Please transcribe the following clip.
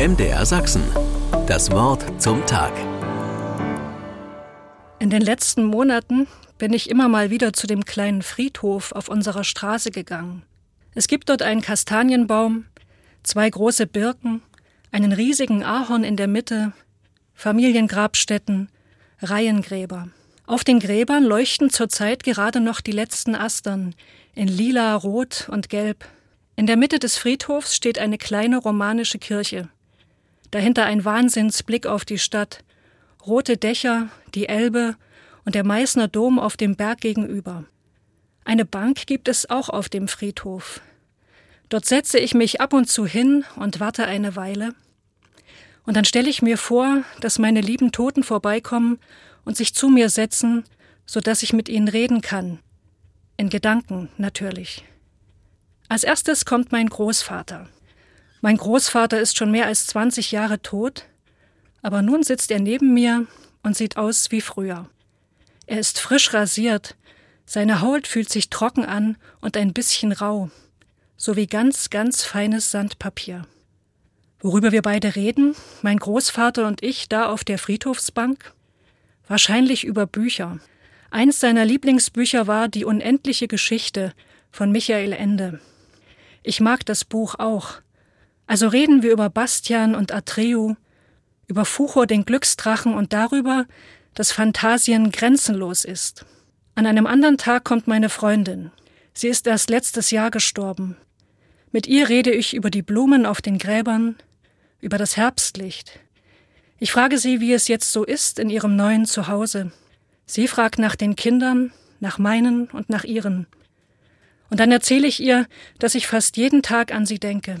MDR Sachsen. Das Wort zum Tag. In den letzten Monaten bin ich immer mal wieder zu dem kleinen Friedhof auf unserer Straße gegangen. Es gibt dort einen Kastanienbaum, zwei große Birken, einen riesigen Ahorn in der Mitte, Familiengrabstätten, Reihengräber. Auf den Gräbern leuchten zurzeit gerade noch die letzten Astern in lila, rot und gelb. In der Mitte des Friedhofs steht eine kleine romanische Kirche. Dahinter ein Wahnsinnsblick auf die Stadt. Rote Dächer, die Elbe und der Meißner Dom auf dem Berg gegenüber. Eine Bank gibt es auch auf dem Friedhof. Dort setze ich mich ab und zu hin und warte eine Weile. Und dann stelle ich mir vor, dass meine lieben Toten vorbeikommen und sich zu mir setzen, so dass ich mit ihnen reden kann. In Gedanken natürlich. Als erstes kommt mein Großvater. Mein Großvater ist schon mehr als 20 Jahre tot, aber nun sitzt er neben mir und sieht aus wie früher. Er ist frisch rasiert, seine Haut fühlt sich trocken an und ein bisschen rau, so wie ganz, ganz feines Sandpapier. Worüber wir beide reden, mein Großvater und ich da auf der Friedhofsbank? Wahrscheinlich über Bücher. Eins seiner Lieblingsbücher war Die unendliche Geschichte von Michael Ende. Ich mag das Buch auch, also reden wir über Bastian und Atreu, über Fuchor den Glücksdrachen und darüber, dass Phantasien grenzenlos ist. An einem anderen Tag kommt meine Freundin. Sie ist erst letztes Jahr gestorben. Mit ihr rede ich über die Blumen auf den Gräbern, über das Herbstlicht. Ich frage sie, wie es jetzt so ist in ihrem neuen Zuhause. Sie fragt nach den Kindern, nach meinen und nach ihren. Und dann erzähle ich ihr, dass ich fast jeden Tag an sie denke.